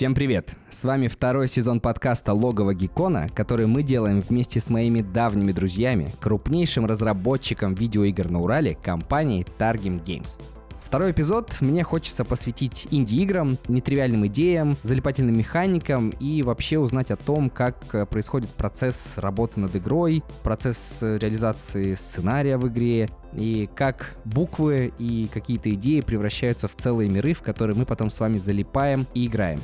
Всем привет! С вами второй сезон подкаста «Логово Гекона», который мы делаем вместе с моими давними друзьями, крупнейшим разработчиком видеоигр на Урале, компанией Targim Games. Второй эпизод мне хочется посвятить инди-играм, нетривиальным идеям, залипательным механикам и вообще узнать о том, как э, происходит процесс работы над игрой, процесс э, реализации сценария в игре и как буквы и какие-то идеи превращаются в целые миры, в которые мы потом с вами залипаем и играем.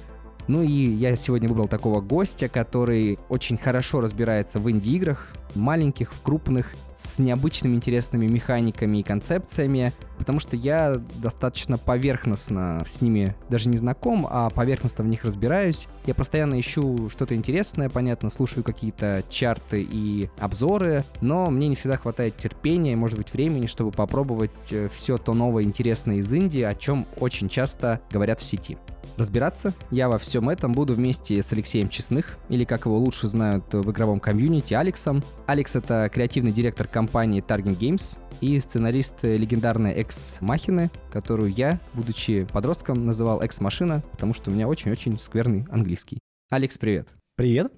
Ну и я сегодня выбрал такого гостя, который очень хорошо разбирается в инди-играх, маленьких, в крупных, с необычными интересными механиками и концепциями, потому что я достаточно поверхностно с ними даже не знаком, а поверхностно в них разбираюсь. Я постоянно ищу что-то интересное, понятно, слушаю какие-то чарты и обзоры, но мне не всегда хватает терпения, может быть, времени, чтобы попробовать э, все то новое интересное из Индии, о чем очень часто говорят в сети. Разбираться я во всем этом буду вместе с Алексеем Честных, или как его лучше знают в игровом комьюнити, Алексом. Алекс — это креативный директор компании Target Games и сценарист легендарной Экс-Махины, которую я, будучи подростком, называл Экс-Машина, потому что у меня очень-очень скверный английский. Алекс, привет. Привет.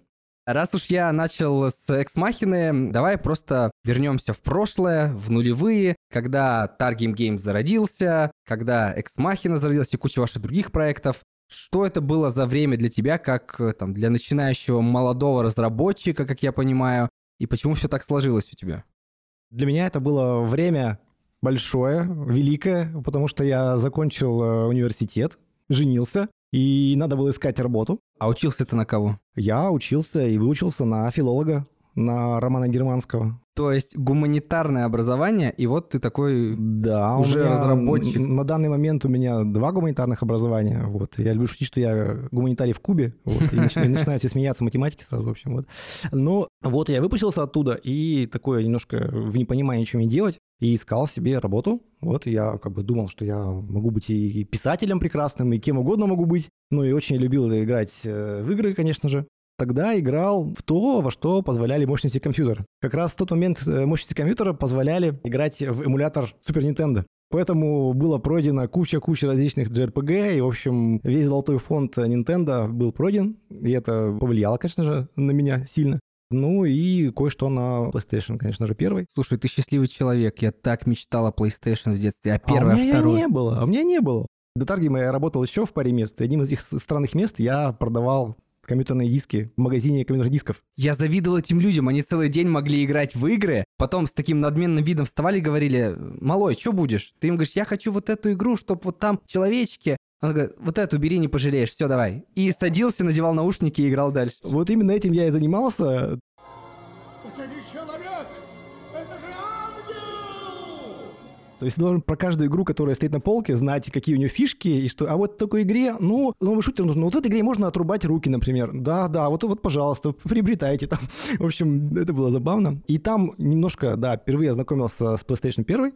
Раз уж я начал с Экс-Махины, давай просто вернемся в прошлое, в нулевые, когда Targim Games зародился, когда Экс-Махина зародилась и куча ваших других проектов. Что это было за время для тебя, как э, там, для начинающего молодого разработчика, как я понимаю, и почему все так сложилось у тебя? Для меня это было время большое, великое, потому что я закончил э, университет, женился, и надо было искать работу. А учился ты на кого? Я учился и выучился на филолога, на Романа Германского. То есть гуманитарное образование, и вот ты такой да, уже меня, разработчик. На данный момент у меня два гуманитарных образования. Вот. Я люблю шутить, что я гуманитарий в Кубе. Вот, и начинаете смеяться математики сразу, в общем. Вот. Но вот я выпустился оттуда, и такое немножко в непонимании, что мне делать, и искал себе работу. Вот я как бы думал, что я могу быть и писателем прекрасным, и кем угодно могу быть. Ну и очень любил играть э, в игры, конечно же тогда играл в то, во что позволяли мощности компьютера. Как раз в тот момент э, мощности компьютера позволяли играть в эмулятор Super Nintendo. Поэтому было пройдено куча-куча различных JRPG, и, в общем, весь золотой фонд Nintendo был пройден, и это повлияло, конечно же, на меня сильно. Ну и кое-что на PlayStation, конечно же, первый. Слушай, ты счастливый человек. Я так мечтал о PlayStation в детстве. А первое, а у меня второе. не было, а у меня не было. До Таргима я работал еще в паре мест. И одним из этих странных мест я продавал компьютерные диски в магазине компьютерных дисков. Я завидовал этим людям, они целый день могли играть в игры, потом с таким надменным видом вставали и говорили, малой, что будешь? Ты им говоришь, я хочу вот эту игру, чтобы вот там человечки, он говорит, вот эту бери, не пожалеешь, все, давай. И садился, надевал наушники и играл дальше. Вот именно этим я и занимался. То есть ты должен про каждую игру, которая стоит на полке, знать, какие у нее фишки, и что... А вот в такой игре, ну, новый шутер нужен. Вот в этой игре можно отрубать руки, например. Да, да, вот, вот, пожалуйста, приобретайте там. В общем, это было забавно. И там немножко, да, впервые ознакомился с PlayStation 1,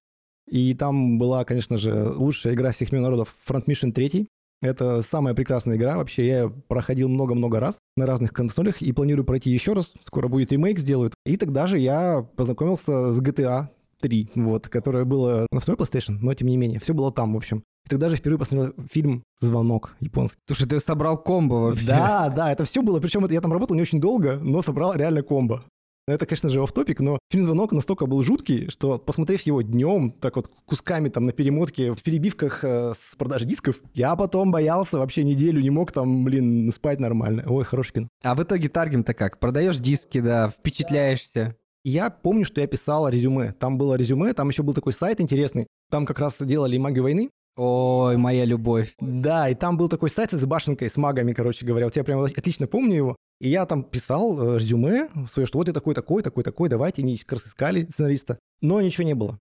и там была, конечно же, лучшая игра всех мира народов Front Mission 3. Это самая прекрасная игра. Вообще, я проходил много-много раз на разных консолях и планирую пройти еще раз. Скоро будет ремейк сделают. И тогда же я познакомился с GTA 3, вот, которое было на второй PlayStation, но тем не менее, все было там, в общем. И тогда же впервые посмотрел фильм «Звонок» японский. Слушай, ты собрал комбо вообще. Да, да, это все было. Причем это я там работал не очень долго, но собрал реально комбо. Это, конечно же, оф топик но фильм «Звонок» настолько был жуткий, что, посмотрев его днем, так вот кусками там на перемотке, в перебивках э, с продажи дисков, я потом боялся, вообще неделю не мог там, блин, спать нормально. Ой, хороший кино. А в итоге таргем-то как? Продаешь диски, да, впечатляешься. Я помню, что я писал резюме. Там было резюме, там еще был такой сайт интересный. Там как раз делали магию войны. Ой, моя любовь. Да, и там был такой сайт с башенкой, с магами, короче говоря. Вот я прям отлично помню его. И я там писал э, резюме свое, что вот я такой, такой, такой, такой, давайте, они искали сценариста. Но ничего не было.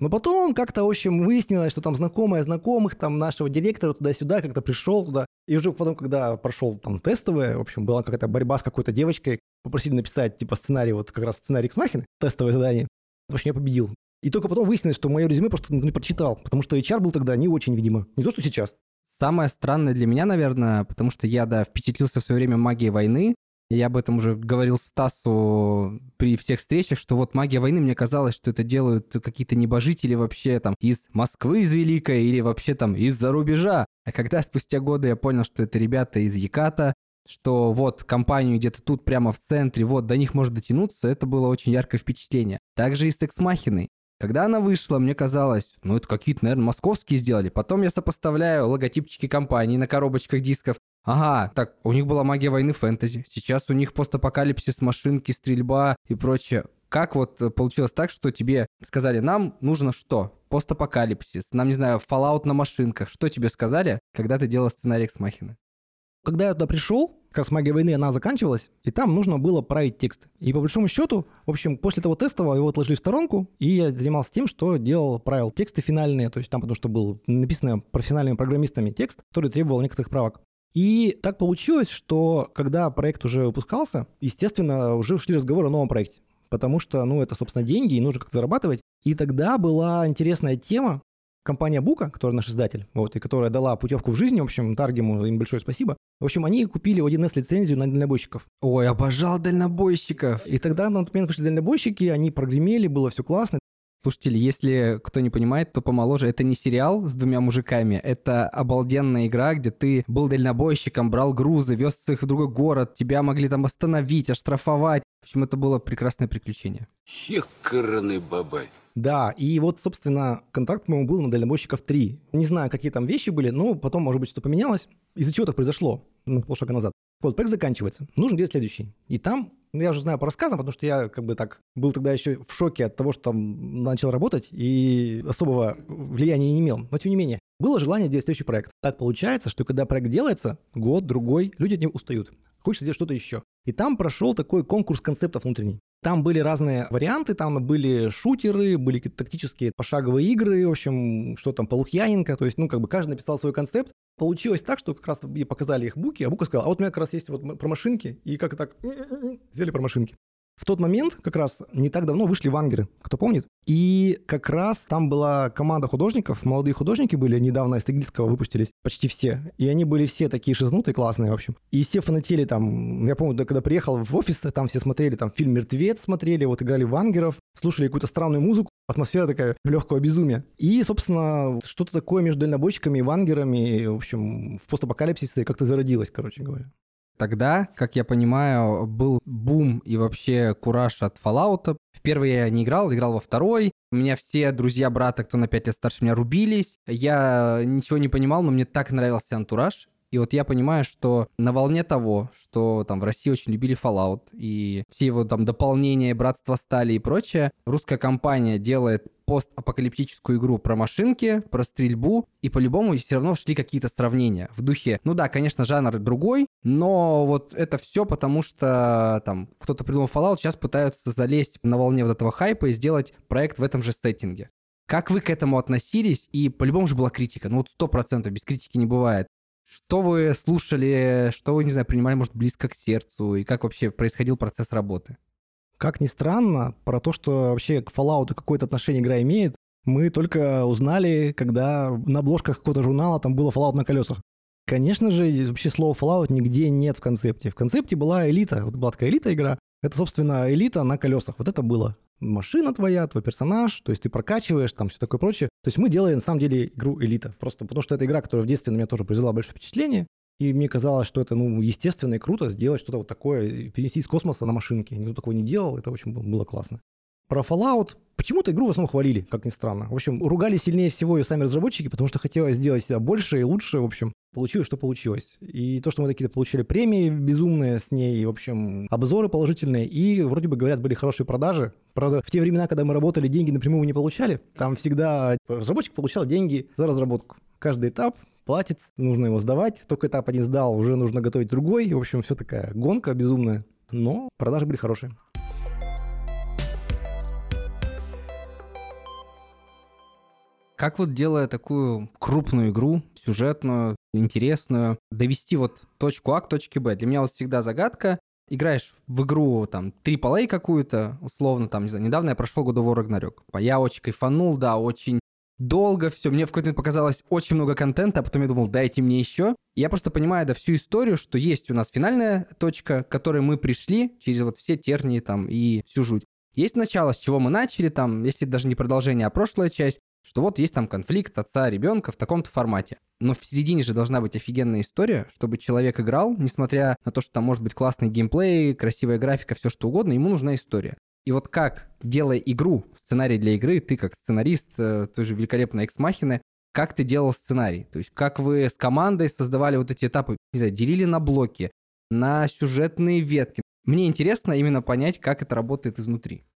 Но потом как-то, в общем, выяснилось, что там знакомая знакомых, там нашего директора туда-сюда, как-то пришел туда. И уже потом, когда прошел там тестовое, в общем, была какая-то борьба с какой-то девочкой, попросили написать, типа, сценарий, вот как раз сценарий X-Machina, тестовое задание. В общем, я победил. И только потом выяснилось, что мое резюме просто не прочитал, потому что HR был тогда не очень, видимо. Не то, что сейчас. Самое странное для меня, наверное, потому что я, да, впечатлился в свое время магией войны, Я об этом уже говорил Стасу при всех встречах, что вот магия войны, мне казалось, что это делают какие-то небожители вообще там из Москвы, из Великой или вообще там из-за рубежа. А когда спустя годы я понял, что это ребята из Яката, что вот компанию где-то тут прямо в центре, вот до них может дотянуться, это было очень яркое впечатление. Также и с Экс-Махиной. Когда она вышла, мне казалось, ну это какие-то, наверное, московские сделали. Потом я сопоставляю логотипчики компании на коробочках дисков. Ага, так, у них была магия войны фэнтези. Сейчас у них постапокалипсис, машинки, стрельба и прочее. Как вот получилось так, что тебе сказали, нам нужно что? Постапокалипсис, нам, не знаю, Fallout на машинках. Что тебе сказали, когда ты делал сценарий Экс-Махины? Когда я туда пришел, как раз магия войны, она заканчивалась, и там нужно было править текст. И по большому счету, в общем, после того тестового его отложили в сторонку, и я занимался тем, что делал, правил тексты финальные, то есть там потому что был написано профессиональными программистами текст, который требовал некоторых правок. И так получилось, что когда проект уже выпускался, естественно, уже шли разговоры о новом проекте. Потому что, ну, это, собственно, деньги, и нужно как-то зарабатывать. И тогда была интересная тема, компания Бука, которая наш издатель, вот, и которая дала путевку в жизнь, в общем, Таргему им большое спасибо. В общем, они купили у 1С лицензию на дальнобойщиков. Ой, обожал дальнобойщиков. И тогда на тот момент вышли дальнобойщики, они прогремели, было все классно. Слушатели, если кто не понимает, то помоложе. Это не сериал с двумя мужиками, это обалденная игра, где ты был дальнобойщиком, брал грузы, вез их в другой город, тебя могли там остановить, оштрафовать. В общем, это было прекрасное приключение. Хекарный бабай. Да, и вот, собственно, контракт, по-моему, был на дальнобойщиков 3. Не знаю, какие там вещи были, но потом, может быть, что поменялось. Из-за чего так произошло? Ну, полшага назад. Вот, проект заканчивается. Нужно делать следующий. И там, ну, я уже знаю по рассказам, потому что я как бы так был тогда еще в шоке от того, что там начал работать и особого влияния не имел. Но тем не менее, было желание делать следующий проект. Так получается, что когда проект делается, год, другой, люди от него устают. Хочется делать что-то еще. И там прошел такой конкурс концептов внутренний. Там были разные варианты, там были шутеры, были какие-то тактические пошаговые игры, в общем, что там, Полухьяненко, то есть, ну, как бы каждый написал свой концепт. Получилось так, что как раз мне показали их буки, а Бука сказал, а вот у меня как раз есть вот про машинки, и как так, сделали про машинки. В тот момент, как раз не так давно, вышли вангеры, кто помнит. И как раз там была команда художников, молодые художники были, недавно из Тагильского выпустились, почти все. И они были все такие шизнутые, классные, в общем. И все фанатели там, я помню, когда приехал в офис, там все смотрели, там фильм «Мертвец» смотрели, вот играли вангеров, слушали какую-то странную музыку, атмосфера такая легкого безумия. И, собственно, что-то такое между дальнобойщиками и вангерами, в общем, в постапокалипсисе как-то зародилось, короче говоря. Тогда, как я понимаю, был бум и вообще кураж от Fallout. В первый я не играл, играл во второй. У меня все друзья брата, кто на 5 лет старше меня, рубились. Я ничего не понимал, но мне так нравился антураж. И вот я понимаю, что на волне того, что там в России очень любили Fallout, и все его там дополнения, братство стали и прочее, русская компания делает постапокалиптическую игру про машинки, про стрельбу, и по-любому все равно шли какие-то сравнения в духе. Ну да, конечно, жанр другой, но вот это все потому, что там кто-то придумал Fallout, сейчас пытаются залезть на волне вот этого хайпа и сделать проект в этом же сеттинге. Как вы к этому относились? И по-любому же была критика. Ну вот сто процентов без критики не бывает. Что вы слушали, что вы, не знаю, принимали, может, близко к сердцу, и как вообще происходил процесс работы? Как ни странно, про то, что вообще к Fallout какое-то отношение игра имеет, мы только узнали, когда на обложках какого-то журнала там было Fallout на колесах. Конечно же, вообще слова Fallout нигде нет в концепте. В концепте была элита, вот была такая элита игра, это, собственно, элита на колесах. Вот это было. Машина твоя, твой персонаж, то есть ты прокачиваешь, там все такое прочее. То есть мы делали, на самом деле, игру элита. Просто потому что это игра, которая в детстве на меня тоже произвела большое впечатление. И мне казалось, что это, ну, естественно и круто сделать что-то вот такое, перенести из космоса на машинке. Никто такого не делал, это очень было классно. Про Fallout почему-то игру в основном хвалили, как ни странно. В общем, ругали сильнее всего и сами разработчики, потому что хотелось сделать себя больше и лучше. В общем, получилось, что получилось. И то, что мы такие получили премии безумные с ней, в общем, обзоры положительные, и вроде бы, говорят, были хорошие продажи. Правда, в те времена, когда мы работали, деньги напрямую не получали. Там всегда разработчик получал деньги за разработку. Каждый этап платит, нужно его сдавать. Только этап один сдал, уже нужно готовить другой. В общем, все такая гонка безумная. Но продажи были хорошие. Как вот делая такую крупную игру, сюжетную, интересную, довести вот точку А к точке Б? Для меня вот всегда загадка. Играешь в игру там AAA какую-то, условно, там, не знаю, недавно я прошел God of War. Я очень кайфанул, да, очень долго все. Мне в какой-то момент показалось очень много контента, а потом я думал, дайте мне еще. Я просто понимаю, да, всю историю, что есть у нас финальная точка, к которой мы пришли через вот все тернии там и всю жуть. Есть начало, с чего мы начали, там, если даже не продолжение, а прошлая часть, что вот есть там конфликт отца ребенка в таком-то формате. Но в середине же должна быть офигенная история, чтобы человек играл, несмотря на то, что там может быть классный геймплей, красивая графика, все что угодно, ему нужна история. И вот как, делая игру, сценарий для игры, ты как сценарист э, той же великолепной Экс-Махины, как ты делал сценарий? То есть как вы с командой создавали вот эти этапы, не знаю, делили на блоки, на сюжетные ветки. Мне интересно именно понять, как это работает изнутри.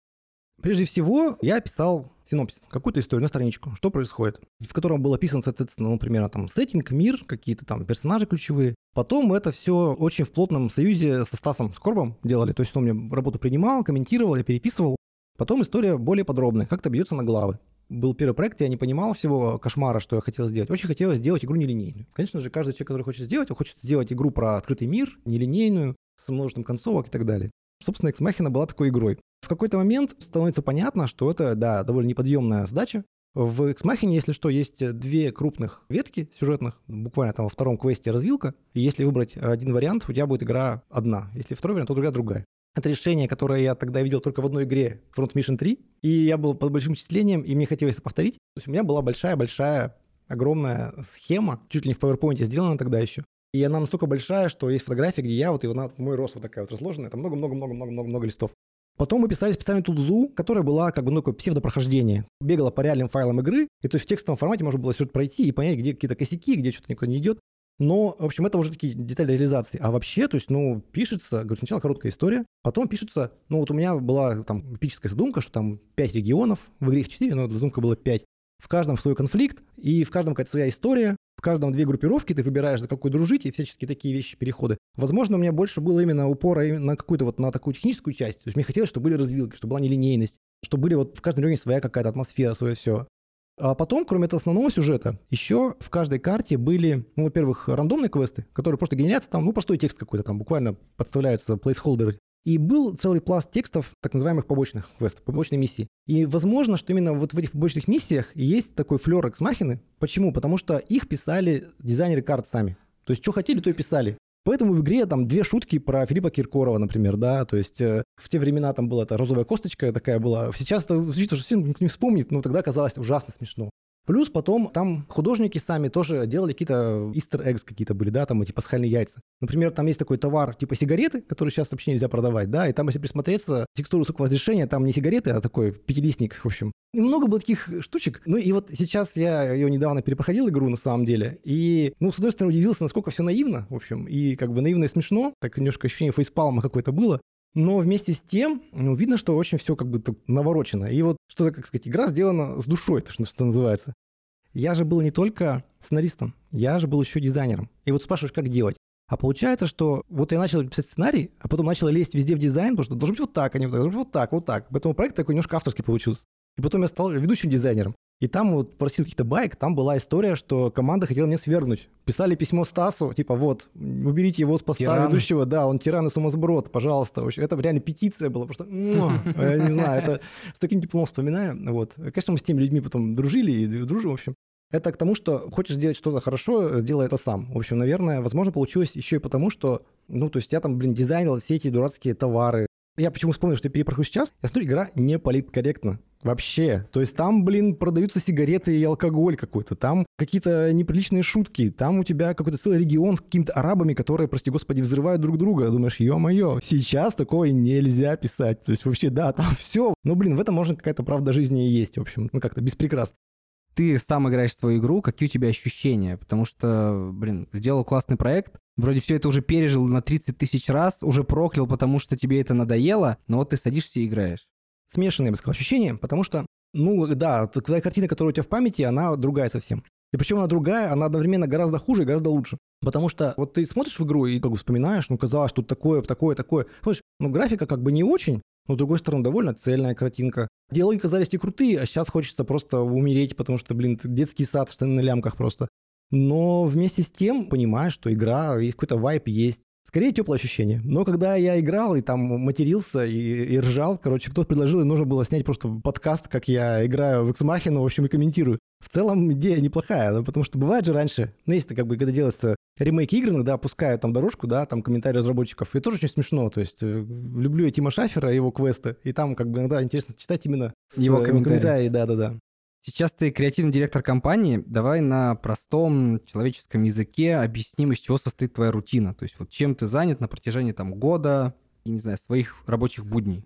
Прежде всего, я писал синопсис, какую-то историю на страничку, что происходит, в котором был описан, соответственно, ну, например, там сеттинг, мир, какие-то там персонажи ключевые. Потом это все очень в плотном союзе со Стасом Скорбом делали, то есть он мне работу принимал, комментировал, я переписывал. Потом история более подробная, как-то бьется на главы. Был первый проект, я не понимал всего кошмара, что я хотел сделать. Очень хотелось сделать игру нелинейную. Конечно же, каждый человек, который хочет сделать, он хочет сделать игру про открытый мир, нелинейную, с множеством концовок и так далее. Собственно, Machina была такой игрой. В какой-то момент становится понятно, что это, да, довольно неподъемная задача. В Machina, если что, есть две крупных ветки сюжетных, буквально там во втором квесте развилка, и если выбрать один вариант, у тебя будет игра одна. Если второй вариант, то игра другая. Это решение, которое я тогда видел только в одной игре, Front Mission 3, и я был под большим впечатлением, и мне хотелось это повторить. То есть у меня была большая-большая, огромная схема, чуть ли не в PowerPoint сделана тогда еще, и она настолько большая, что есть фотография, где я, вот и она мой рост вот такая вот разложена. Это много-много-много-много-много листов. Потом мы писали специальную тулзу, которая была как бы ну, такое псевдопрохождение. Бегала по реальным файлам игры, и то есть в текстовом формате можно было это пройти и понять, где какие-то косяки, где что-то никуда не идет. Но, в общем, это уже такие детали реализации. А вообще, то есть, ну, пишется, говорю, сначала короткая история, потом пишется, ну, вот у меня была там эпическая задумка, что там 5 регионов, в игре их 4, но задумка была 5. В каждом свой конфликт, и в каждом какая-то своя история, каждом две группировки, ты выбираешь, за какой дружить, и всяческие такие вещи, переходы. Возможно, у меня больше было именно упора именно на какую-то вот на такую техническую часть. То есть мне хотелось, чтобы были развилки, чтобы была нелинейность, чтобы были вот в каждом регионе своя какая-то атмосфера, свое все. А потом, кроме этого основного сюжета, еще в каждой карте были, ну, во-первых, рандомные квесты, которые просто генерятся там, ну, простой текст какой-то там, буквально подставляются плейсхолдеры и был целый пласт текстов, так называемых побочных квестов, побочной миссии. И возможно, что именно вот в этих побочных миссиях есть такой флер эксмахины. Почему? Потому что их писали дизайнеры карт сами. То есть, что хотели, то и писали. Поэтому в игре там две шутки про Филиппа Киркорова, например, да, то есть э, в те времена там была эта розовая косточка такая была. Сейчас это звучит уже совсем не вспомнит, но тогда казалось ужасно смешно. Плюс потом там художники сами тоже делали какие-то easter eggs какие-то были, да, там эти пасхальные яйца. Например, там есть такой товар типа сигареты, который сейчас вообще нельзя продавать, да, и там, если присмотреться, текстура высокого разрешения, там не сигареты, а такой пятилистник, в общем. И много было таких штучек. Ну и вот сейчас я ее недавно перепроходил игру на самом деле, и, ну, с одной стороны, удивился, насколько все наивно, в общем, и как бы наивно и смешно, так немножко ощущение фейспалма какое-то было, но вместе с тем, ну, видно, что очень все как бы наворочено. И вот что-то, как сказать, игра сделана с душой, то, что, что называется. Я же был не только сценаристом, я же был еще дизайнером. И вот спрашиваешь, как делать. А получается, что вот я начал писать сценарий, а потом начал лезть везде в дизайн, потому что должен быть вот так, а не вот так, должен быть вот так, вот так. Поэтому проект такой немножко авторский получился. И потом я стал ведущим дизайнером. И там вот просил каких-то байк, там была история, что команда хотела меня свергнуть. Писали письмо Стасу, типа вот, уберите его с поста тиран. ведущего, да, он тиран и сумасброд, пожалуйста. Это реально петиция была, потому что, я не знаю, это с таким теплом вспоминаю. Вот. Конечно, мы с теми людьми потом дружили и дружим, в общем. Это к тому, что хочешь сделать что-то хорошо, сделай это сам. В общем, наверное, возможно, получилось еще и потому, что, ну, то есть я там, блин, дизайнил все эти дурацкие товары. Я почему вспомнил, что я перепрохожу сейчас? Я смотрю, игра не политкорректна. Вообще. То есть там, блин, продаются сигареты и алкоголь какой-то. Там какие-то неприличные шутки. Там у тебя какой-то целый регион с какими-то арабами, которые, прости господи, взрывают друг друга. Думаешь, ё-моё, сейчас такое нельзя писать. То есть вообще, да, там все. Но, блин, в этом можно какая-то правда жизни и есть, в общем. Ну, как-то без прикрас ты сам играешь свою игру, какие у тебя ощущения? Потому что, блин, сделал классный проект, вроде все это уже пережил на 30 тысяч раз, уже проклял, потому что тебе это надоело, но вот ты садишься и играешь. Смешанные, я бы сказал, ощущения, потому что, ну да, твоя картина, которая у тебя в памяти, она другая совсем. И причем она другая, она одновременно гораздо хуже и гораздо лучше. Потому что вот ты смотришь в игру и как бы вспоминаешь, ну казалось, тут такое, такое, такое. Слушай, ну графика как бы не очень, но, с другой стороны, довольно цельная картинка. Диалоги казались и крутые, а сейчас хочется просто умереть, потому что, блин, детский сад, штаны на лямках просто. Но вместе с тем понимаешь, что игра, есть какой-то вайп есть. Скорее теплое ощущение. Но когда я играл и там матерился и, и ржал, короче, кто-то предложил, и нужно было снять просто подкаст, как я играю в X-Machina, в общем, и комментирую. В целом идея неплохая, ну, потому что бывает же раньше, ну, если как бы, когда делается ремейки игр, иногда опускают там дорожку, да, там комментарии разработчиков, и тоже очень смешно, то есть э, люблю я Тима Шафера, его квесты, и там как бы иногда интересно читать именно Его э, комментарии. да-да-да. Сейчас ты креативный директор компании. Давай на простом человеческом языке объясним, из чего состоит твоя рутина. То есть вот чем ты занят на протяжении там года, и, не знаю, своих рабочих будней.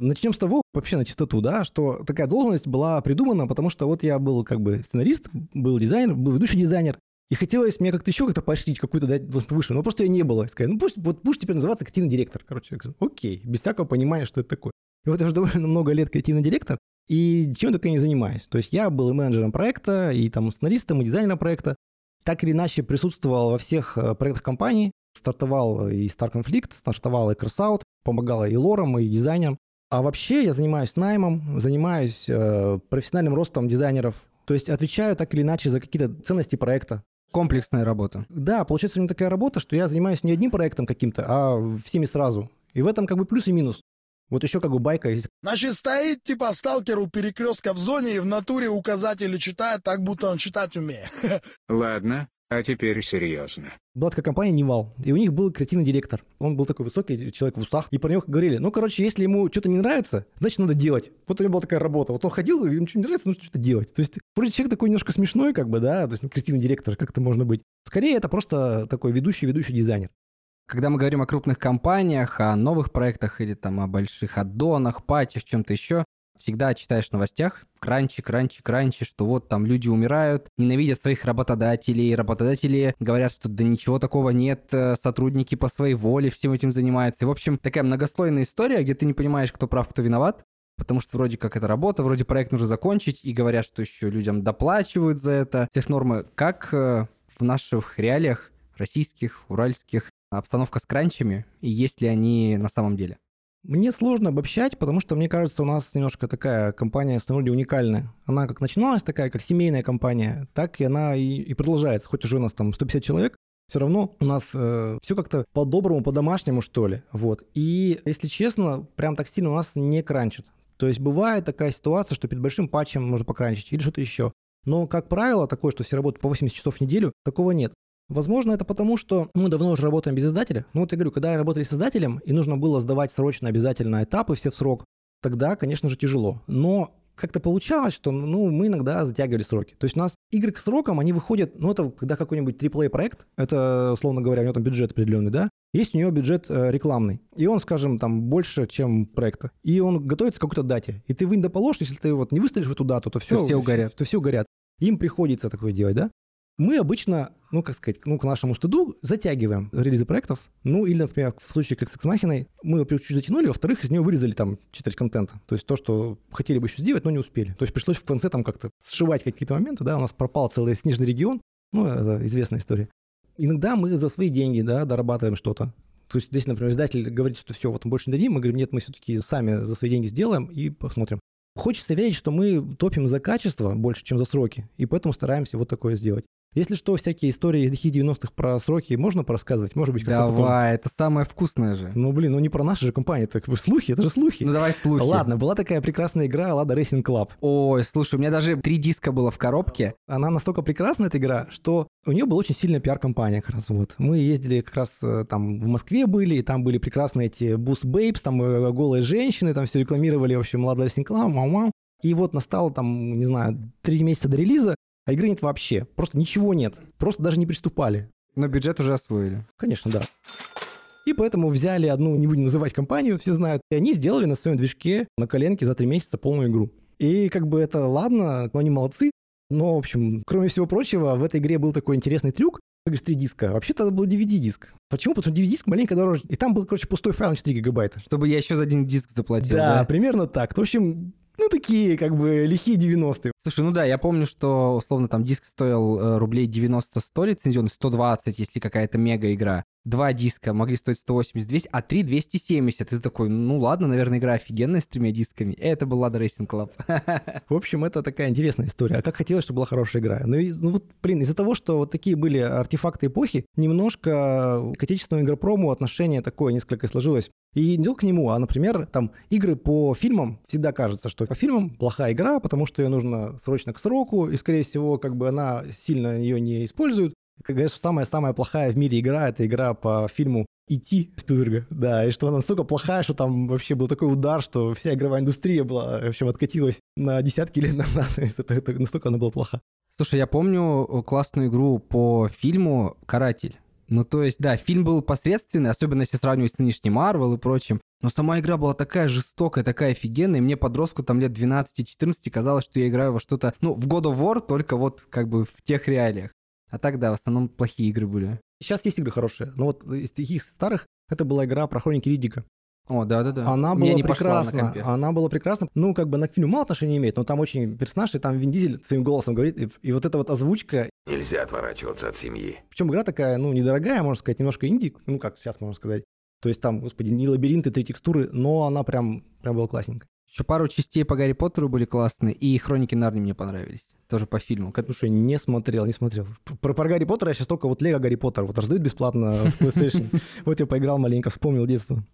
Начнем с того, вообще на чистоту, да, что такая должность была придумана, потому что вот я был как бы сценарист, был дизайнер, был ведущий дизайнер, и хотелось мне как-то еще как-то поощрить, какую-то дать должность выше, но просто ее не было. Сказать, ну пусть, вот будешь теперь называться креативный директор. Короче, я говорю, окей, без всякого понимания, что это такое. И вот я уже довольно много лет креативный директор, и чем только я не занимаюсь. То есть я был и менеджером проекта, и там сценаристом, и дизайнером проекта. Так или иначе присутствовал во всех э, проектах компании. Стартовал и Star Conflict, стартовал и Crossout, помогал и лорам, и дизайнерам. А вообще я занимаюсь наймом, занимаюсь э, профессиональным ростом дизайнеров. То есть отвечаю так или иначе за какие-то ценности проекта. Комплексная работа. Да, получается у меня такая работа, что я занимаюсь не одним проектом каким-то, а всеми сразу. И в этом как бы плюс и минус. Вот еще как бы байка есть. Значит, стоит типа сталкер у перекрестка в зоне и в натуре указатели читает так, будто он читать умеет. Ладно, а теперь серьезно. Была такая компания Nival, и у них был креативный директор. Он был такой высокий человек в усах, и про него говорили, ну, короче, если ему что-то не нравится, значит, надо делать. Вот у него была такая работа. Вот он ходил, и ему что-то не нравится, нужно что-то делать. То есть, вроде человек такой немножко смешной, как бы, да, то есть, ну, креативный директор, как это можно быть. Скорее, это просто такой ведущий-ведущий дизайнер. Когда мы говорим о крупных компаниях, о новых проектах или там о больших аддонах, патчах, чем-то еще, всегда читаешь в новостях кранчи, кранчи, кранчи, что вот там люди умирают, ненавидят своих работодателей, работодатели говорят, что да ничего такого нет, э, сотрудники по своей воле всем этим занимаются. И, в общем, такая многослойная история, где ты не понимаешь, кто прав, кто виноват, потому что вроде как это работа, вроде проект нужно закончить, и говорят, что еще людям доплачивают за это. Всех нормы. Как э, в наших реалиях, российских, уральских, обстановка с кранчами, и есть ли они на самом деле? Мне сложно обобщать, потому что, мне кажется, у нас немножко такая компания становится уникальная. Она как начиналась такая, как семейная компания, так и она и, и продолжается. Хоть уже у нас там 150 человек, все равно у нас э, все как-то по-доброму, по-домашнему, что ли. Вот. И, если честно, прям так сильно у нас не кранчит. То есть бывает такая ситуация, что перед большим патчем можно покранчить или что-то еще. Но, как правило, такое, что все работают по 80 часов в неделю, такого нет. Возможно, это потому, что мы давно уже работаем без издателя. Ну вот я говорю, когда я работали с издателем, и нужно было сдавать срочно обязательно этапы все в срок, тогда, конечно же, тяжело. Но как-то получалось, что ну, мы иногда затягивали сроки. То есть у нас игры к срокам, они выходят, ну это когда какой-нибудь AAA проект, это, условно говоря, у него там бюджет определенный, да, есть у него бюджет э, рекламный, и он, скажем, там больше, чем проекта, и он готовится к какой-то дате, и ты в положишь, если ты вот не выставишь в эту дату, то все, То все угорят. То все угорят. Им приходится такое делать, да? Мы обычно, ну, как сказать, ну, к нашему стыду затягиваем релизы проектов. Ну, или, например, в случае как с Эксмахиной, мы, во-первых, чуть затянули, во-вторых, из нее вырезали там четверть контента. То есть то, что хотели бы еще сделать, но не успели. То есть пришлось в конце там как-то сшивать какие-то моменты, да, у нас пропал целый снежный регион. Ну, это известная история. Иногда мы за свои деньги, да, дорабатываем что-то. То есть, если, например, издатель говорит, что все, вот мы больше не дадим, мы говорим, нет, мы все-таки сами за свои деньги сделаем и посмотрим. Хочется верить, что мы топим за качество больше, чем за сроки, и поэтому стараемся вот такое сделать. Если что, всякие истории лихих 90-х про сроки можно порассказывать? Может быть, как-то потом. Давай, это самое вкусное же. Ну, блин, ну не про наши же компании, так вы слухи, это же слухи. Ну давай слухи. Ладно, была такая прекрасная игра Lada Racing Club. Ой, слушай, у меня даже три диска было в коробке. Она настолько прекрасна, эта игра, что у нее была очень сильная пиар-компания как раз. Вот. Мы ездили как раз э, там в Москве были, и там были прекрасные эти Boost Babes, там э, голые женщины, там все рекламировали, в общем, Lada Racing Club, мау-мау. И вот настало там, не знаю, три месяца до релиза, а игры нет вообще. Просто ничего нет. Просто даже не приступали. Но бюджет уже освоили. Конечно, да. И поэтому взяли одну, не будем называть компанию, все знают, и они сделали на своем движке на коленке за три месяца полную игру. И как бы это ладно, они молодцы, но, в общем, кроме всего прочего, в этой игре был такой интересный трюк. Ты говоришь, три диска. Вообще-то это был DVD-диск. Почему? Потому что DVD-диск маленько дороже. И там был, короче, пустой файл на 4 гигабайта. Чтобы я еще за один диск заплатил, Да, да? примерно так. В общем, ну, такие, как бы, лихие 90-е. Слушай, ну да, я помню, что условно там диск стоил э, рублей 90-100 лицензионный, 120, если какая-то мега игра. Два диска могли стоить 180-200, а три 270. И ты такой, ну ладно, наверное, игра офигенная с тремя дисками. Это был Lada Racing Club. В общем, это такая интересная история. А как хотелось, чтобы была хорошая игра. Ну, и, ну вот, блин, из-за того, что вот такие были артефакты эпохи, немножко к отечественному игропрому отношение такое несколько сложилось. И не только к нему, а, например, там игры по фильмам. Всегда кажется, что по фильмам плохая игра, потому что ее нужно срочно к сроку, и, скорее всего, как бы она сильно ее не использует. Как говорят, самая-самая плохая в мире игра — это игра по фильму «Идти» Спилберга. Да, и что она настолько плохая, что там вообще был такой удар, что вся игровая индустрия была, в общем, откатилась на десятки лет назад. Это, это настолько она была плоха. Слушай, я помню э, классную игру по фильму «Каратель». Ну, то есть, да, фильм был посредственный, особенно если сравнивать с нынешним Марвел и прочим. Но сама игра была такая жестокая, такая офигенная, и мне подростку там лет 12-14 казалось, что я играю во что-то, ну, в God of War, только вот как бы в тех реалиях. А так, да, в основном плохие игры были. Сейчас есть игры хорошие, но вот из таких старых это была игра про хроники Риддика. О, да-да-да. Она была не на прекрасна. Она была прекрасна. Ну, как бы она к фильму мало отношения имеет, но там очень персонаж, и там Вин Дизель своим голосом говорит, и, и вот эта вот озвучка. Нельзя отворачиваться от семьи. Причем игра такая, ну, недорогая, можно сказать, немножко инди, ну, как сейчас можно сказать. То есть там, господи, не лабиринты, три текстуры, но она прям, прям была классненькая. Еще пару частей по Гарри Поттеру были классные, и Хроники Нарнии мне понравились. Тоже по фильму. Слушай, не смотрел, не смотрел. Про, про Гарри Поттера я сейчас только вот Лего Гарри Поттер вот раздают бесплатно в PlayStation. Вот я поиграл маленько, вспомнил детство.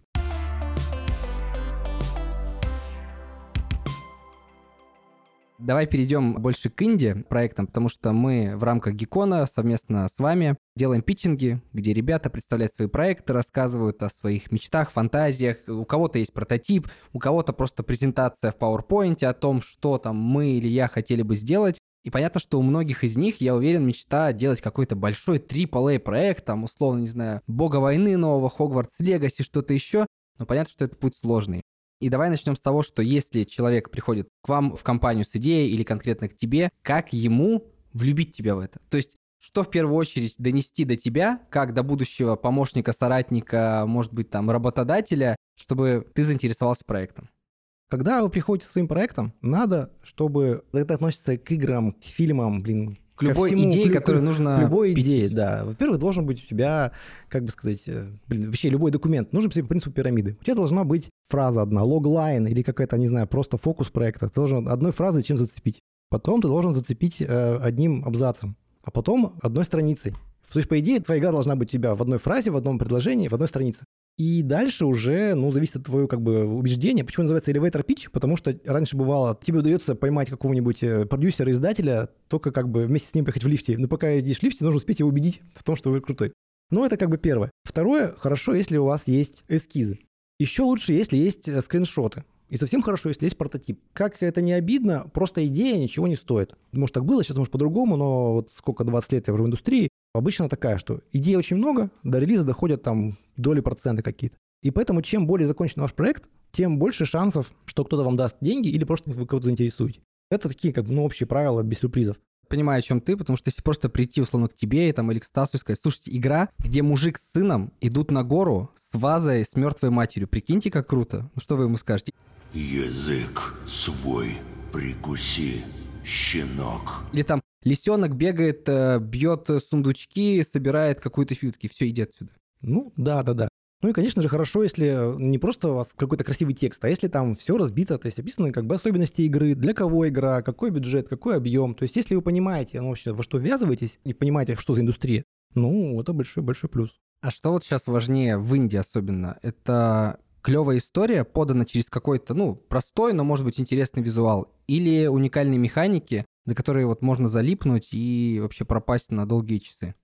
Давай перейдем больше к инди проектам, потому что мы в рамках Гикона совместно с вами делаем питчинги, где ребята представляют свои проекты, рассказывают о своих мечтах, фантазиях. У кого-то есть прототип, у кого-то просто презентация в PowerPoint о том, что там мы или я хотели бы сделать. И понятно, что у многих из них, я уверен, мечта делать какой-то большой AAA проект, там, условно, не знаю, Бога войны нового, Хогвартс Легаси, что-то еще. Но понятно, что это путь сложный. И давай начнем с того, что если человек приходит к вам в компанию с идеей или конкретно к тебе, как ему влюбить тебя в это? То есть что в первую очередь донести до тебя, как до будущего помощника, соратника, может быть, там, работодателя, чтобы ты заинтересовался проектом? Когда вы приходите со своим проектом, надо, чтобы это относится к играм, к фильмам, блин, К любой всему, идее, к которую к нужно любой питить. идее, да. Во-первых, должен быть у тебя, как бы сказать, э, блин, вообще любой документ. Нужен по принципу пирамиды. У тебя должна быть фраза одна, логлайн или какая-то, не знаю, просто фокус проекта. Ты должен одной фразой чем зацепить. Потом ты должен зацепить э, одним абзацем, а потом одной страницей. То есть, по идее, твоя игра должна быть у тебя в одной фразе, в одном предложении, в одной странице. И дальше уже, ну, зависит от твоего, как бы, убеждения. Почему называется elevator pitch? Потому что раньше бывало, тебе удается поймать какого-нибудь э, продюсера, издателя, только как бы вместе с ним поехать в лифте. Но пока едешь в лифте, нужно успеть его убедить в том, что вы крутой. Ну, это как бы первое. Второе, хорошо, если у вас есть эскизы. Еще лучше, если есть э, скриншоты. И совсем хорошо, если есть прототип. Как это не обидно, просто идея ничего не стоит. Может, так было, сейчас может по-другому, но вот сколько, 20 лет я уже в индустрии, обычно такая, что идей очень много, до релиза доходят там доли процента какие-то. И поэтому чем более закончен ваш проект, тем больше шансов, что кто-то вам даст деньги или просто вы кого-то заинтересуете. Это такие, как бы, ну, общие правила без сюрпризов. Понимаю, о чем ты, потому что если просто прийти, условно, к тебе там, или к Стасу и сказать, слушайте, игра, где мужик с сыном идут на гору с вазой с мертвой матерью. Прикиньте, как круто. Ну что вы ему скажете? Язык свой прикуси, щенок. Или там лисенок бегает, э, бьет сундучки, собирает какую-то фьютки. Все, иди отсюда. Ну, да, да, да. Ну и, конечно же, хорошо, если не просто у вас какой-то красивый текст, а если там все разбито, то есть описаны как бы особенности игры, для кого игра, какой бюджет, какой объем. То есть если вы понимаете, ну, вообще, во что ввязываетесь, и понимаете, что за индустрия, ну, это большой-большой плюс. А что вот сейчас важнее в Индии особенно? Это клевая история, подана через какой-то, ну, простой, но, может быть, интересный визуал, или уникальные механики, за которые вот можно залипнуть и вообще пропасть на долгие часы.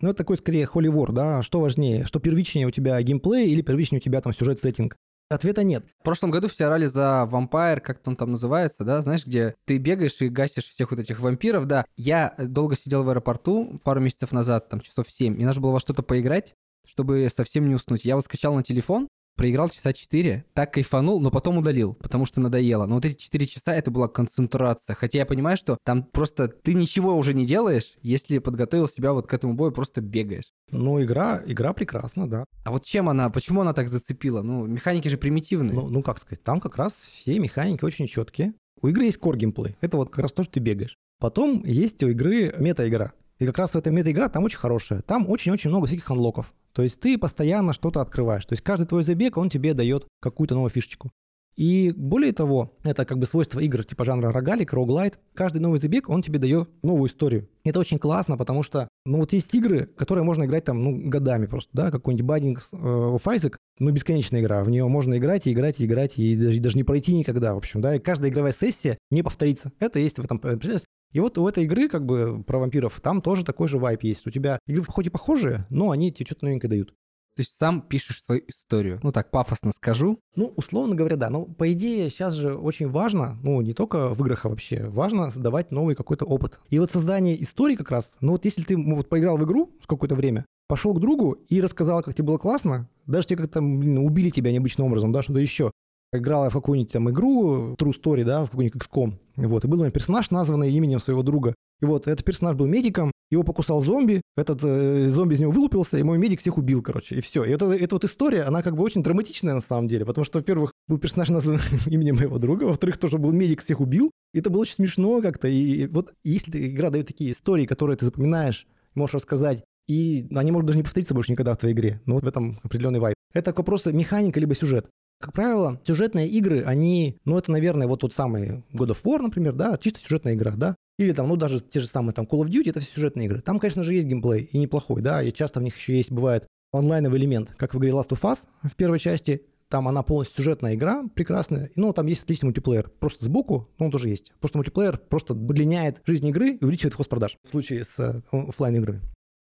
Ну, это такой скорее холивор, да, что важнее, что первичнее у тебя геймплей или первичнее у тебя там сюжет-сеттинг? Ответа нет. В прошлом году все орали за Vampire, как он там называется, да, знаешь, где ты бегаешь и гасишь всех вот этих вампиров, да. Я долго сидел в аэропорту пару месяцев назад, там часов 7, мне нужно было во что-то поиграть, чтобы совсем не уснуть. Я вот скачал на телефон, проиграл часа 4, так кайфанул, но потом удалил, потому что надоело. Но вот эти 4 часа это была концентрация. Хотя я понимаю, что там просто ты ничего уже не делаешь, если подготовил себя вот к этому бою, просто бегаешь. Ну, игра, игра прекрасна, да. А вот чем она, почему она так зацепила? Ну, механики же примитивные. Ну, ну, как сказать, там как раз все механики очень четкие. У игры есть core геймплей. Это вот как раз то, что ты бегаешь. Потом есть у игры мета-игра. И как раз эта мета-игра там очень хорошая. Там очень-очень много всяких анлоков. То есть ты постоянно что-то открываешь. То есть каждый твой забег, он тебе дает какую-то новую фишечку. И более того, это как бы свойство игр типа жанра рогалик, роглайт. Каждый новый забег, он тебе дает новую историю. Это очень классно, потому что, ну, вот есть игры, которые можно играть там, ну, годами просто, да, какой-нибудь Binding of Isaac, ну, бесконечная игра. В нее можно играть и играть и играть, и даже, даже не пройти никогда, в общем, да. И каждая игровая сессия не повторится. Это есть в этом прелесть. И вот у этой игры, как бы, про вампиров, там тоже такой же вайп есть. У тебя игры хоть и похожие, но они тебе что-то новенькое дают. То есть сам пишешь свою историю. Ну так пафосно скажу. Ну, условно говоря, да. Но по идее сейчас же очень важно, ну не только в играх, а вообще, важно создавать новый какой-то опыт. И вот создание истории как раз, ну вот если ты вот поиграл в игру какое-то время, пошел к другу и рассказал, как тебе было классно, даже тебе как-то блин, убили тебя необычным образом, да, что-то еще. Играла в какую-нибудь там игру, True Story, да, в какой-нибудь XCOM. Вот, и был у меня персонаж, названный именем своего друга. И вот этот персонаж был медиком, его покусал зомби, этот э, зомби из него вылупился, и мой медик всех убил, короче, и все. И это, эта вот история, она как бы очень драматичная на самом деле, потому что, во-первых, был персонаж назван именем моего друга, во-вторых, тоже был медик, всех убил. И это было очень смешно как-то. И вот если игра дает такие истории, которые ты запоминаешь, можешь рассказать, и они могут даже не повториться больше никогда в твоей игре. Ну вот в этом определенный вайп. Это вопрос механика либо сюжет. Как правило, сюжетные игры, они, ну это, наверное, вот тот самый God of War, например, да, чисто сюжетная игра, да, или там, ну, даже те же самые там Call of Duty, это все сюжетные игры. Там, конечно же, есть геймплей, и неплохой, да, и часто в них еще есть, бывает, онлайновый элемент, как в игре Last of Us в первой части, там она полностью сюжетная игра, прекрасная, ну, там есть отличный мультиплеер, просто сбоку, но он тоже есть. Просто мультиплеер просто удлиняет жизнь игры и увеличивает хвост продаж в случае с э, офлайн играми.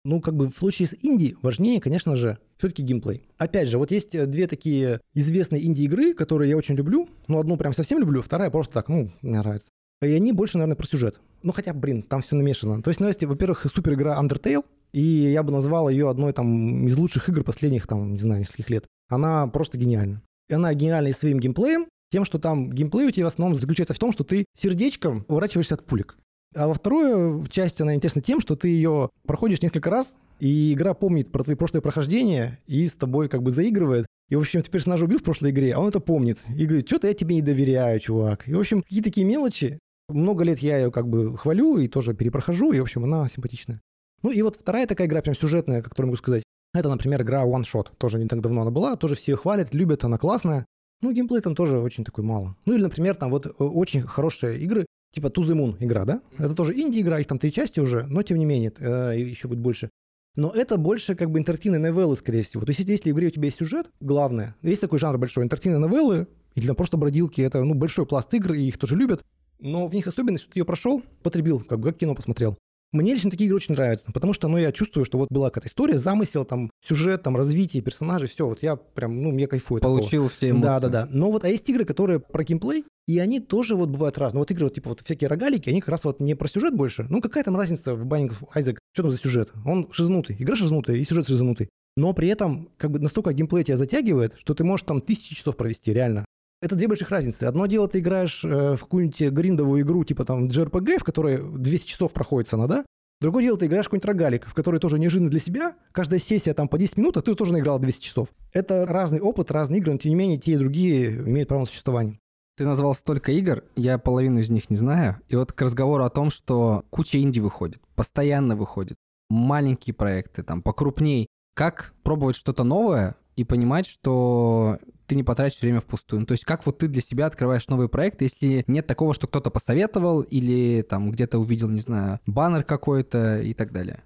Ну, как бы в случае с инди важнее, конечно же, все-таки геймплей. Опять же, вот есть э, две такие известные инди-игры, которые я очень люблю. Ну, одну прям совсем люблю, вторая просто так, ну, мне нравится. И они больше, наверное, про сюжет. Ну, хотя, блин, там все намешано. То есть, ну, есть, во-первых, супер игра Undertale, и я бы назвал ее одной там из лучших игр последних, там, не знаю, нескольких лет. Она просто гениальна. И она гениальна и своим геймплеем, тем, что там геймплей у тебя в основном заключается в том, что ты сердечком уворачиваешься от пулек. А во второй части она интересна тем, что ты ее проходишь несколько раз, и игра помнит про твои прошлые прохождения и с тобой как бы заигрывает. И, в общем, ты персонажа убил в прошлой игре, а он это помнит. И говорит, что-то я тебе не доверяю, чувак. И, в общем, какие такие мелочи, много лет я ее как бы хвалю и тоже перепрохожу, и, в общем, она симпатичная. Ну и вот вторая такая игра, прям сюжетная, которую могу сказать, это, например, игра One Shot. Тоже не так давно она была, тоже все ее хвалят, любят, она классная. Ну, геймплей там тоже очень такой мало. Ну или, например, там вот э, очень хорошие игры, типа To The Moon игра, да? Это тоже инди-игра, их там три части уже, но тем не менее, э, еще будет больше. Но это больше как бы интерактивные новеллы, скорее всего. То есть если в игре у тебя есть сюжет, главное, есть такой жанр большой, интерактивные новеллы, или там просто бродилки, это ну, большой пласт игр, и их тоже любят. Но в них особенность, что ты ее прошел, потребил, как бы как кино посмотрел. Мне лично такие игры очень нравятся, потому что, ну, я чувствую, что вот была какая-то история, замысел, там, сюжет, там, развитие персонажей, все, вот я прям, ну, я кайфую. Получил такого. все эмоции. Да, да, да. Но вот, а есть игры, которые про геймплей, и они тоже вот бывают разные. Вот игры, вот, типа, вот всякие рогалики, они как раз вот не про сюжет больше. Ну, какая там разница в Binding of Isaac, что там за сюжет? Он шизнутый, игра шизнутая, и сюжет шизнутый. Но при этом как бы настолько геймплей тебя затягивает, что ты можешь там тысячи часов провести, реально. Это две больших разницы. Одно дело, ты играешь э, в какую-нибудь гриндовую игру, типа там JRPG, в которой 200 часов проходит она, да? Другое дело, ты играешь какой-нибудь рогалик, в который тоже неожиданно для себя. Каждая сессия там по 10 минут, а ты тоже наиграл 200 часов. Это разный опыт, разные игры, но тем не менее те и другие имеют право на существование. Ты назвал столько игр, я половину из них не знаю. И вот к разговору о том, что куча инди выходит, постоянно выходит. Маленькие проекты, там, покрупней. Как пробовать что-то новое и понимать, что ты не потратишь время впустую. Ну, то есть как вот ты для себя открываешь новый проект, если нет такого, что кто-то посоветовал или там где-то увидел, не знаю, баннер какой-то и так далее?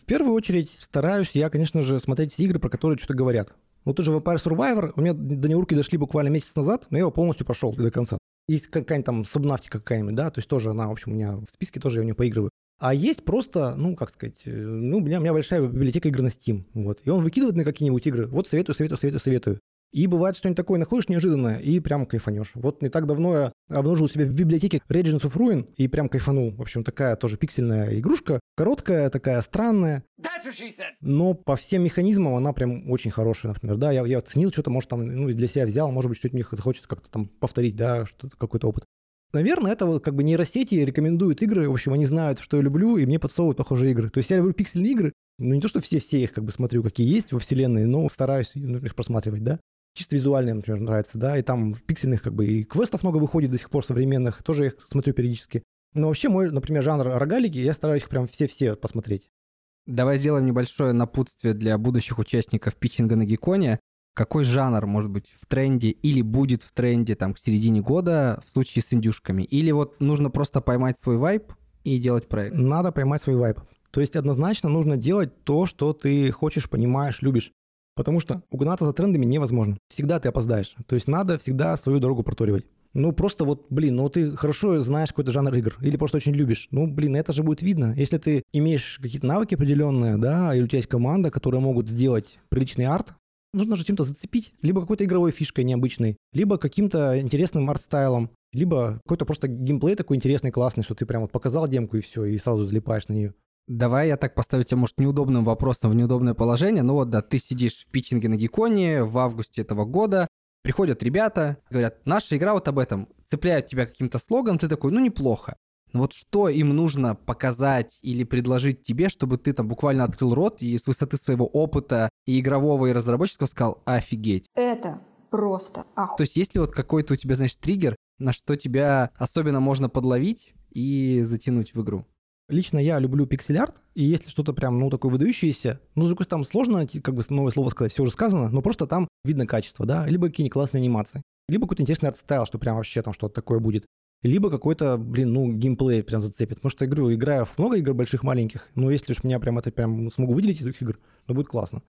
В первую очередь стараюсь я, конечно же, смотреть все игры, про которые что-то говорят. Вот уже Vampire Survivor, у меня до него дошли буквально месяц назад, но я его полностью прошел до конца. Есть какая-нибудь там субнавтика какая-нибудь, да, то есть тоже она, в общем, у меня в списке тоже я в нее поигрываю. А есть просто, ну, как сказать, э, ну, у меня, у меня большая библиотека игр на Steam, вот. И он выкидывает на какие-нибудь игры, вот советую, советую, советую, советую. И бывает что-нибудь такое находишь неожиданное и прям кайфанешь. Вот не так давно я обнаружил себя в библиотеке Regents of Ruin и прям кайфанул. В общем, такая тоже пиксельная игрушка. Короткая, такая странная. Но по всем механизмам она прям очень хорошая, например. Да, я, я оценил, что-то, может, там ну, для себя взял, может быть, что-то мне захочется как-то там повторить, да, что-то, какой-то опыт. Наверное, это вот как бы нейросети рекомендуют игры, в общем, они знают, что я люблю, и мне подсовывают похожие игры. То есть я люблю пиксельные игры, ну не то, что все-все их как бы смотрю, какие есть во вселенной, но стараюсь их просматривать, да чисто визуальные, например, нравится, да, и там пиксельных как бы и квестов много выходит до сих пор современных, тоже их смотрю периодически. Но вообще мой, например, жанр рогалики, я стараюсь их прям все-все посмотреть. Давай сделаем небольшое напутствие для будущих участников питчинга на Геконе. Какой жанр может быть в тренде или будет в тренде там к середине года в случае с индюшками? Или вот нужно просто поймать свой вайб и делать проект? Надо поймать свой вайб. То есть однозначно нужно делать то, что ты хочешь, понимаешь, любишь. Потому что угнаться за трендами невозможно. Всегда ты опоздаешь. То есть надо всегда свою дорогу проторивать. Ну, просто вот, блин, ну ты хорошо знаешь какой-то жанр игр или просто очень любишь. Ну, блин, это же будет видно. Если ты имеешь какие-то навыки определенные, да, или у тебя есть команда, которая могут сделать приличный арт, нужно же чем-то зацепить. Либо какой-то игровой фишкой необычной, либо каким-то интересным арт-стайлом, либо какой-то просто геймплей такой интересный, классный, что ты прям вот показал демку и все, и сразу залипаешь на нее. Давай я так поставлю тебя, может, неудобным вопросом в неудобное положение. Ну вот, да, ты сидишь в питчинге на Геконе в августе этого года, приходят ребята, говорят, наша игра вот об этом, цепляют тебя каким-то слоганом, ты такой, ну неплохо. Вот что им нужно показать или предложить тебе, чтобы ты там буквально открыл рот и с высоты своего опыта и игрового, и разработческого сказал, офигеть. Это просто оху... То есть есть ли вот какой-то у тебя, знаешь, триггер, на что тебя особенно можно подловить и затянуть в игру? Лично я люблю пиксель-арт, и если что-то прям, ну, такое выдающееся, ну, стороны, там сложно, как бы, новое слово сказать, все уже сказано, но просто там видно качество, да, либо какие-нибудь классные анимации, либо какой-то интересный art style, что прям вообще там что-то такое будет, либо какой-то, блин, ну, геймплей прям зацепит. Потому что я говорю, играю в много игр больших, маленьких, но если уж меня прям это прям смогу выделить из этих игр, то будет классно.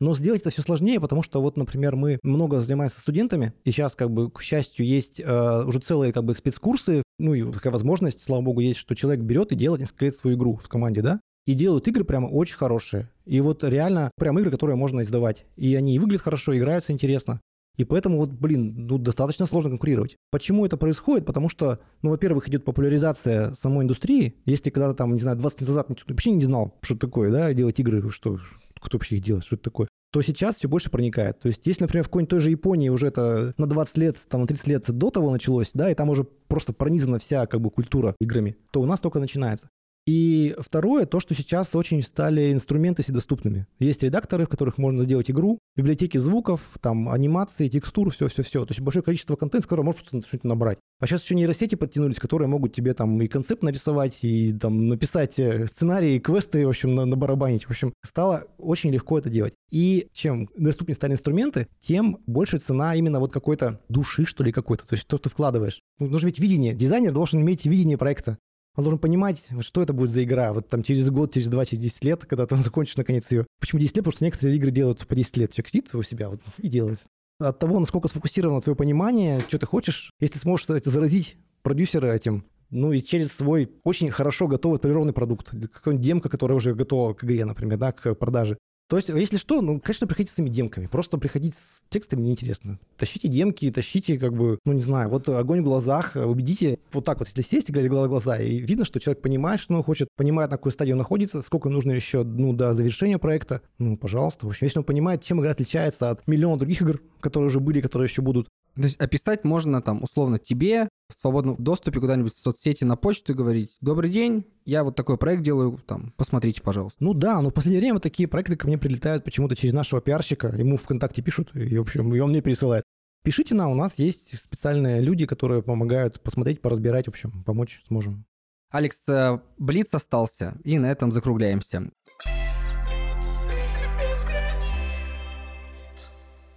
Но сделать это все сложнее, потому что вот, например, мы много занимаемся студентами, и сейчас, как бы, к счастью, есть э, уже целые, как бы, спецкурсы, ну и такая возможность, слава богу, есть, что человек берет и делает несколько лет свою игру в команде, да, и делают игры прямо очень хорошие. И вот реально прям игры, которые можно издавать. И они выглядят хорошо, играются интересно. И поэтому вот, блин, ну, достаточно сложно конкурировать. Почему это происходит? Потому что, ну, во-первых, идет популяризация самой индустрии. Если когда-то там, не знаю, 20 лет назад никто вообще не знал, что такое, да, делать игры, что, кто вообще их делает, что это такое, то сейчас все больше проникает. То есть, если, например, в какой-нибудь той же Японии уже это на 20 лет, там, на 30 лет до того началось, да, и там уже просто пронизана вся, как бы, культура играми, то у нас только начинается. И второе, то, что сейчас очень стали инструменты доступными. Есть редакторы, в которых можно сделать игру, библиотеки звуков, там, анимации, текстур, все-все-все. То есть большое количество контента, с которого можно что-нибудь набрать. А сейчас еще нейросети подтянулись, которые могут тебе там и концепт нарисовать, и там написать э, сценарии, квесты, в общем, на, набарабанить. В общем, стало очень легко это делать. И чем доступнее стали инструменты, тем больше цена именно вот какой-то души, что ли, какой-то. То есть то, что ты вкладываешь. Ну, нужно иметь видение. Дизайнер должен иметь видение проекта. Он должен понимать, что это будет за игра. Вот там через год, через два, через 10 лет, когда ты закончишь наконец ее. Почему 10 лет? Потому что некоторые игры делают по 10 лет. Человек сидит у себя вот, и делает. От того, насколько сфокусировано твое понимание, что ты хочешь, если сможешь это заразить продюсера этим, ну и через свой очень хорошо готовый отполированный продукт, какая-нибудь демка, которая уже готова к игре, например, да, к продаже, то есть, если что, ну, конечно, приходите с этими демками. Просто приходить с текстами неинтересно. Тащите демки, тащите, как бы, ну, не знаю, вот огонь в глазах, убедите, вот так вот, если сесть и глядя в глаза, и видно, что человек понимает, что он хочет, понимает, на какой стадии он находится, сколько нужно еще, ну, до завершения проекта, ну, пожалуйста. В общем, если он понимает, чем игра отличается от миллиона других игр, которые уже были, которые еще будут, то есть описать можно там условно тебе в свободном доступе куда-нибудь в соцсети на почту и говорить «Добрый день, я вот такой проект делаю, там, посмотрите, пожалуйста». Ну да, но в последнее время такие проекты ко мне прилетают почему-то через нашего пиарщика, ему ВКонтакте пишут, и, в общем, и он мне пересылает. Пишите нам, у нас есть специальные люди, которые помогают посмотреть, поразбирать, в общем, помочь сможем. Алекс, э, Блиц остался, и на этом закругляемся.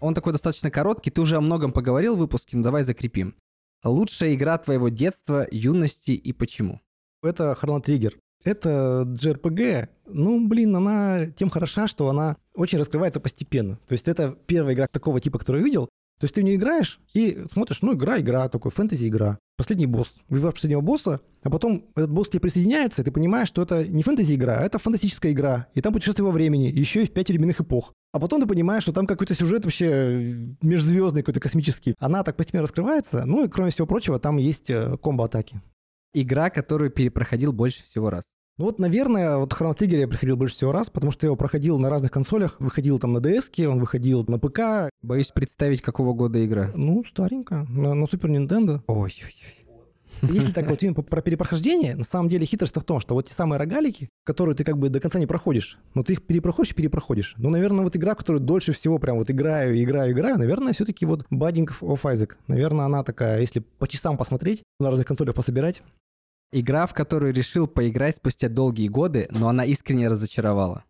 Он такой достаточно короткий, ты уже о многом поговорил в выпуске, но давай закрепим. Лучшая игра твоего детства, юности и почему? Это Chrono Trigger. Это JRPG. Ну, блин, она тем хороша, что она очень раскрывается постепенно. То есть это первая игра такого типа, которую я видел. То есть ты не играешь и смотришь, ну, игра, игра, такой фэнтези-игра. Последний босс. Убиваешь последнего босса, а потом этот босс к тебе присоединяется, и ты понимаешь, что это не фэнтези-игра, а это фантастическая игра. И там путешествие во времени, еще и в пять временных эпох. А потом ты понимаешь, что там какой-то сюжет вообще межзвездный, какой-то космический. Она так постепенно раскрывается. Ну и, кроме всего прочего, там есть э, комбо-атаки. Игра, которую перепроходил больше всего раз. Ну вот, наверное, вот Chrono Trigger я приходил больше всего раз, потому что я его проходил на разных консолях. Выходил там на DS, он выходил на ПК. Боюсь представить, какого года игра. Ну, старенько, на, на Super Nintendo. Ой-ой-ой. Если так вот про перепрохождение, на самом деле хитрость в том, что вот те самые рогалики, которые ты как бы до конца не проходишь, но ты их перепроходишь и перепроходишь. Ну, наверное, вот игра, которую дольше всего прям вот играю, играю, играю, наверное, все-таки вот Budding of Isaac. Наверное, она такая, если по часам посмотреть, на разных консолях пособирать, Игра, в которую решил поиграть спустя долгие годы, но она искренне разочаровала.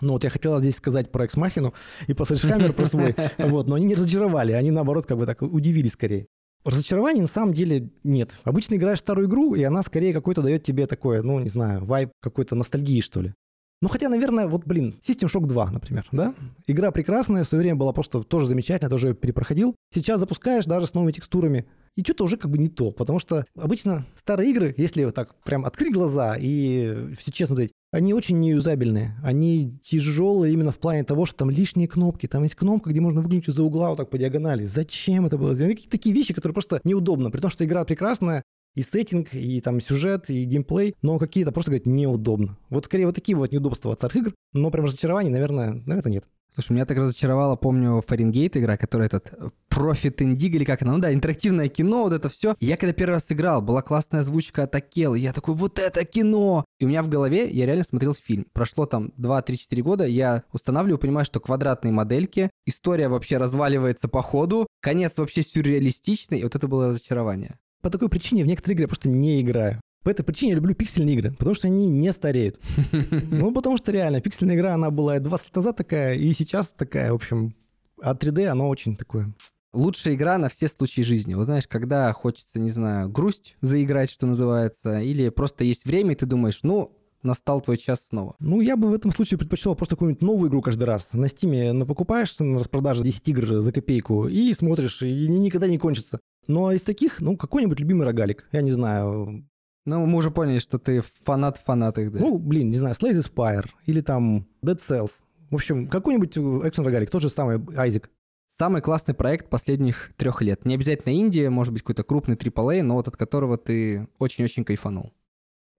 Ну вот я хотел здесь сказать про Эксмахину и про Средшхаммер про свой, вот, но они не разочаровали, они наоборот как бы так удивили скорее. Разочарований на самом деле нет. Обычно играешь старую игру, и она скорее какой-то дает тебе такое, ну, не знаю, вайп какой-то ностальгии, что ли. Ну, хотя, наверное, вот, блин, System Shock 2, например, да? Игра прекрасная, в свое время была просто тоже замечательная, тоже перепроходил. Сейчас запускаешь даже с новыми текстурами, и что-то уже как бы не то, потому что обычно старые игры, если вот так прям открыть глаза и все честно сказать, они очень неюзабельные. Они тяжелые именно в плане того, что там лишние кнопки. Там есть кнопка, где можно выглянуть из-за угла вот так по диагонали. Зачем это было? Какие-то такие вещи, которые просто неудобно. При том, что игра прекрасная, и сеттинг, и там сюжет, и геймплей, но какие-то просто, говорить, неудобно. Вот скорее вот такие вот неудобства от старых игр, но прям разочарований, наверное, наверное, нет. Слушай, меня так разочаровало, помню, Фаренгейт игра, которая этот Profit Indig или как она, ну да, интерактивное кино, вот это все. я когда первый раз играл, была классная озвучка от Акел, и я такой, вот это кино! И у меня в голове, я реально смотрел фильм. Прошло там 2-3-4 года, я устанавливаю, понимаю, что квадратные модельки, история вообще разваливается по ходу, конец вообще сюрреалистичный, и вот это было разочарование. По такой причине в некоторые игры я просто не играю. По этой причине я люблю пиксельные игры, потому что они не стареют. Ну, потому что реально, пиксельная игра, она была 20 лет назад такая, и сейчас такая, в общем, а 3D, оно очень такое лучшая игра на все случаи жизни. Вот знаешь, когда хочется, не знаю, грусть заиграть, что называется, или просто есть время, и ты думаешь, ну, настал твой час снова. Ну, я бы в этом случае предпочел просто какую-нибудь новую игру каждый раз. На Стиме ну, покупаешь на распродаже 10 игр за копейку и смотришь, и никогда не кончится. Но из таких, ну, какой-нибудь любимый рогалик. Я не знаю, ну, мы уже поняли, что ты фанат-фанат их, да? Ну, блин, не знаю, Slay the Spire или там Dead Cells. В общем, какой-нибудь экшен-рогалик, тот же самый Айзек. Самый классный проект последних трех лет. Не обязательно Индия, может быть, какой-то крупный AAA, но вот от которого ты очень-очень кайфанул.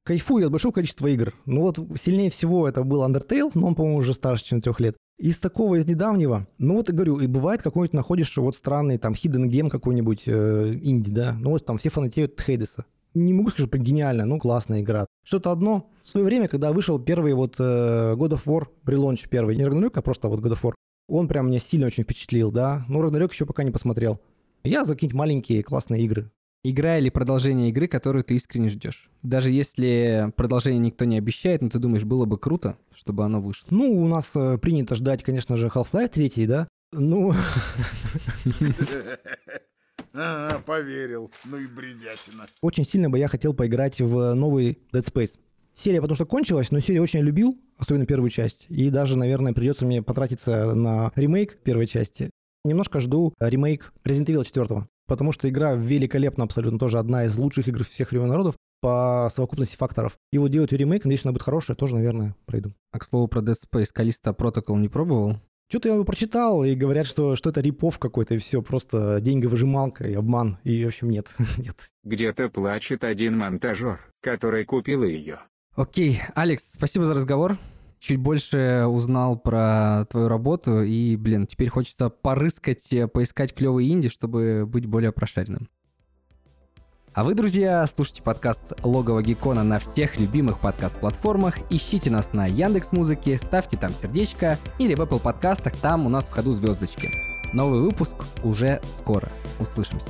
Кайфую от большого количества игр. Ну вот сильнее всего это был Undertale, но он, по-моему, уже старше, чем трех лет. Из такого, из недавнего, ну вот, говорю, и бывает какой-нибудь находишь вот странный там hidden game какой-нибудь э, инди, да, ну вот там все фанатеют Хейдеса не могу сказать, что гениально, ну классная игра. Что-то одно. В свое время, когда вышел первый вот э, God of War, прелонч первый, не Ragnarok, а просто вот God of War, он прям меня сильно очень впечатлил, да. Но Ragnarok еще пока не посмотрел. Я за какие-нибудь маленькие классные игры. Игра или продолжение игры, которую ты искренне ждешь. Даже если продолжение никто не обещает, но ты думаешь, было бы круто, чтобы оно вышло. Ну, у нас э, принято ждать, конечно же, Half-Life 3, да. Ну... Ага, поверил. Ну и бредятина. Очень сильно бы я хотел поиграть в новый Dead Space. Серия потому что кончилась, но серию очень любил, особенно первую часть. И даже, наверное, придется мне потратиться на ремейк первой части. Немножко жду ремейк Resident Evil 4. Потому что игра великолепна абсолютно, тоже одна из лучших игр всех времен народов по совокупности факторов. И вот делать ремейк, надеюсь, она будет хорошая, тоже, наверное, пройду. А к слову про Dead Space, Callisto Protocol не пробовал? Что-то я его прочитал, и говорят, что, что это рипов какой-то, и все, просто деньговыжималка и обман. И, в общем, нет, нет. Где-то плачет один монтажер, который купил ее. Окей, Алекс, спасибо за разговор. Чуть больше узнал про твою работу, и, блин, теперь хочется порыскать, поискать клевые инди, чтобы быть более прошаренным. А вы, друзья, слушайте подкаст Логово Гекона на всех любимых подкаст-платформах, ищите нас на Яндекс Музыке, ставьте там сердечко или в Apple подкастах, там у нас в ходу звездочки. Новый выпуск уже скоро. Услышимся.